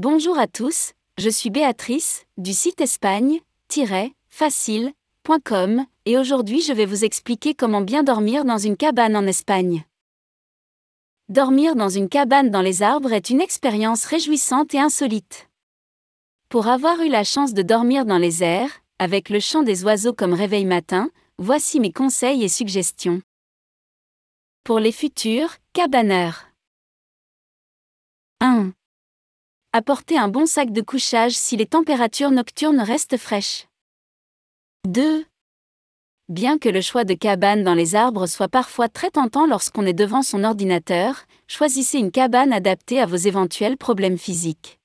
Bonjour à tous, je suis Béatrice, du site espagne-facile.com, et aujourd'hui je vais vous expliquer comment bien dormir dans une cabane en Espagne. Dormir dans une cabane dans les arbres est une expérience réjouissante et insolite. Pour avoir eu la chance de dormir dans les airs, avec le chant des oiseaux comme réveil matin, voici mes conseils et suggestions. Pour les futurs cabaneurs. 1. Apportez un bon sac de couchage si les températures nocturnes restent fraîches. 2. Bien que le choix de cabane dans les arbres soit parfois très tentant lorsqu'on est devant son ordinateur, choisissez une cabane adaptée à vos éventuels problèmes physiques.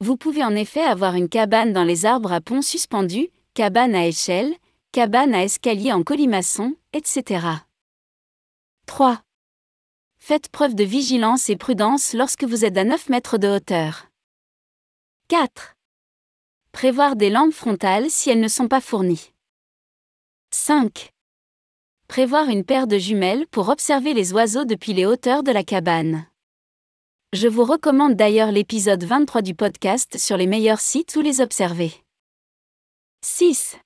Vous pouvez en effet avoir une cabane dans les arbres à pont suspendu, cabane à échelle, cabane à escalier en colimaçon, etc. 3. Faites preuve de vigilance et prudence lorsque vous êtes à 9 mètres de hauteur. 4. Prévoir des lampes frontales si elles ne sont pas fournies. 5. Prévoir une paire de jumelles pour observer les oiseaux depuis les hauteurs de la cabane. Je vous recommande d'ailleurs l'épisode 23 du podcast sur les meilleurs sites où les observer. 6.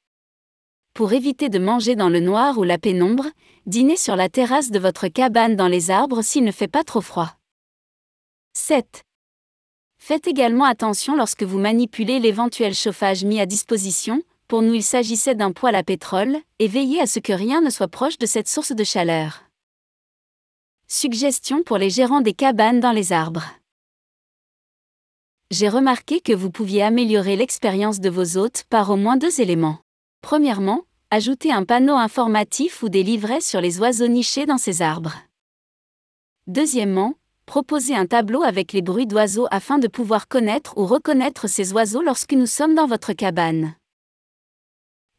Pour éviter de manger dans le noir ou la pénombre, dînez sur la terrasse de votre cabane dans les arbres s'il ne fait pas trop froid. 7. Faites également attention lorsque vous manipulez l'éventuel chauffage mis à disposition, pour nous il s'agissait d'un poêle à pétrole, et veillez à ce que rien ne soit proche de cette source de chaleur. Suggestion pour les gérants des cabanes dans les arbres. J'ai remarqué que vous pouviez améliorer l'expérience de vos hôtes par au moins deux éléments. Premièrement, ajoutez un panneau informatif ou des livrets sur les oiseaux nichés dans ces arbres. Deuxièmement, proposez un tableau avec les bruits d'oiseaux afin de pouvoir connaître ou reconnaître ces oiseaux lorsque nous sommes dans votre cabane.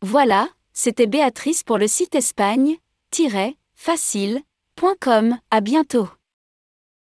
Voilà, c'était Béatrice pour le site espagne-facile.com. À bientôt.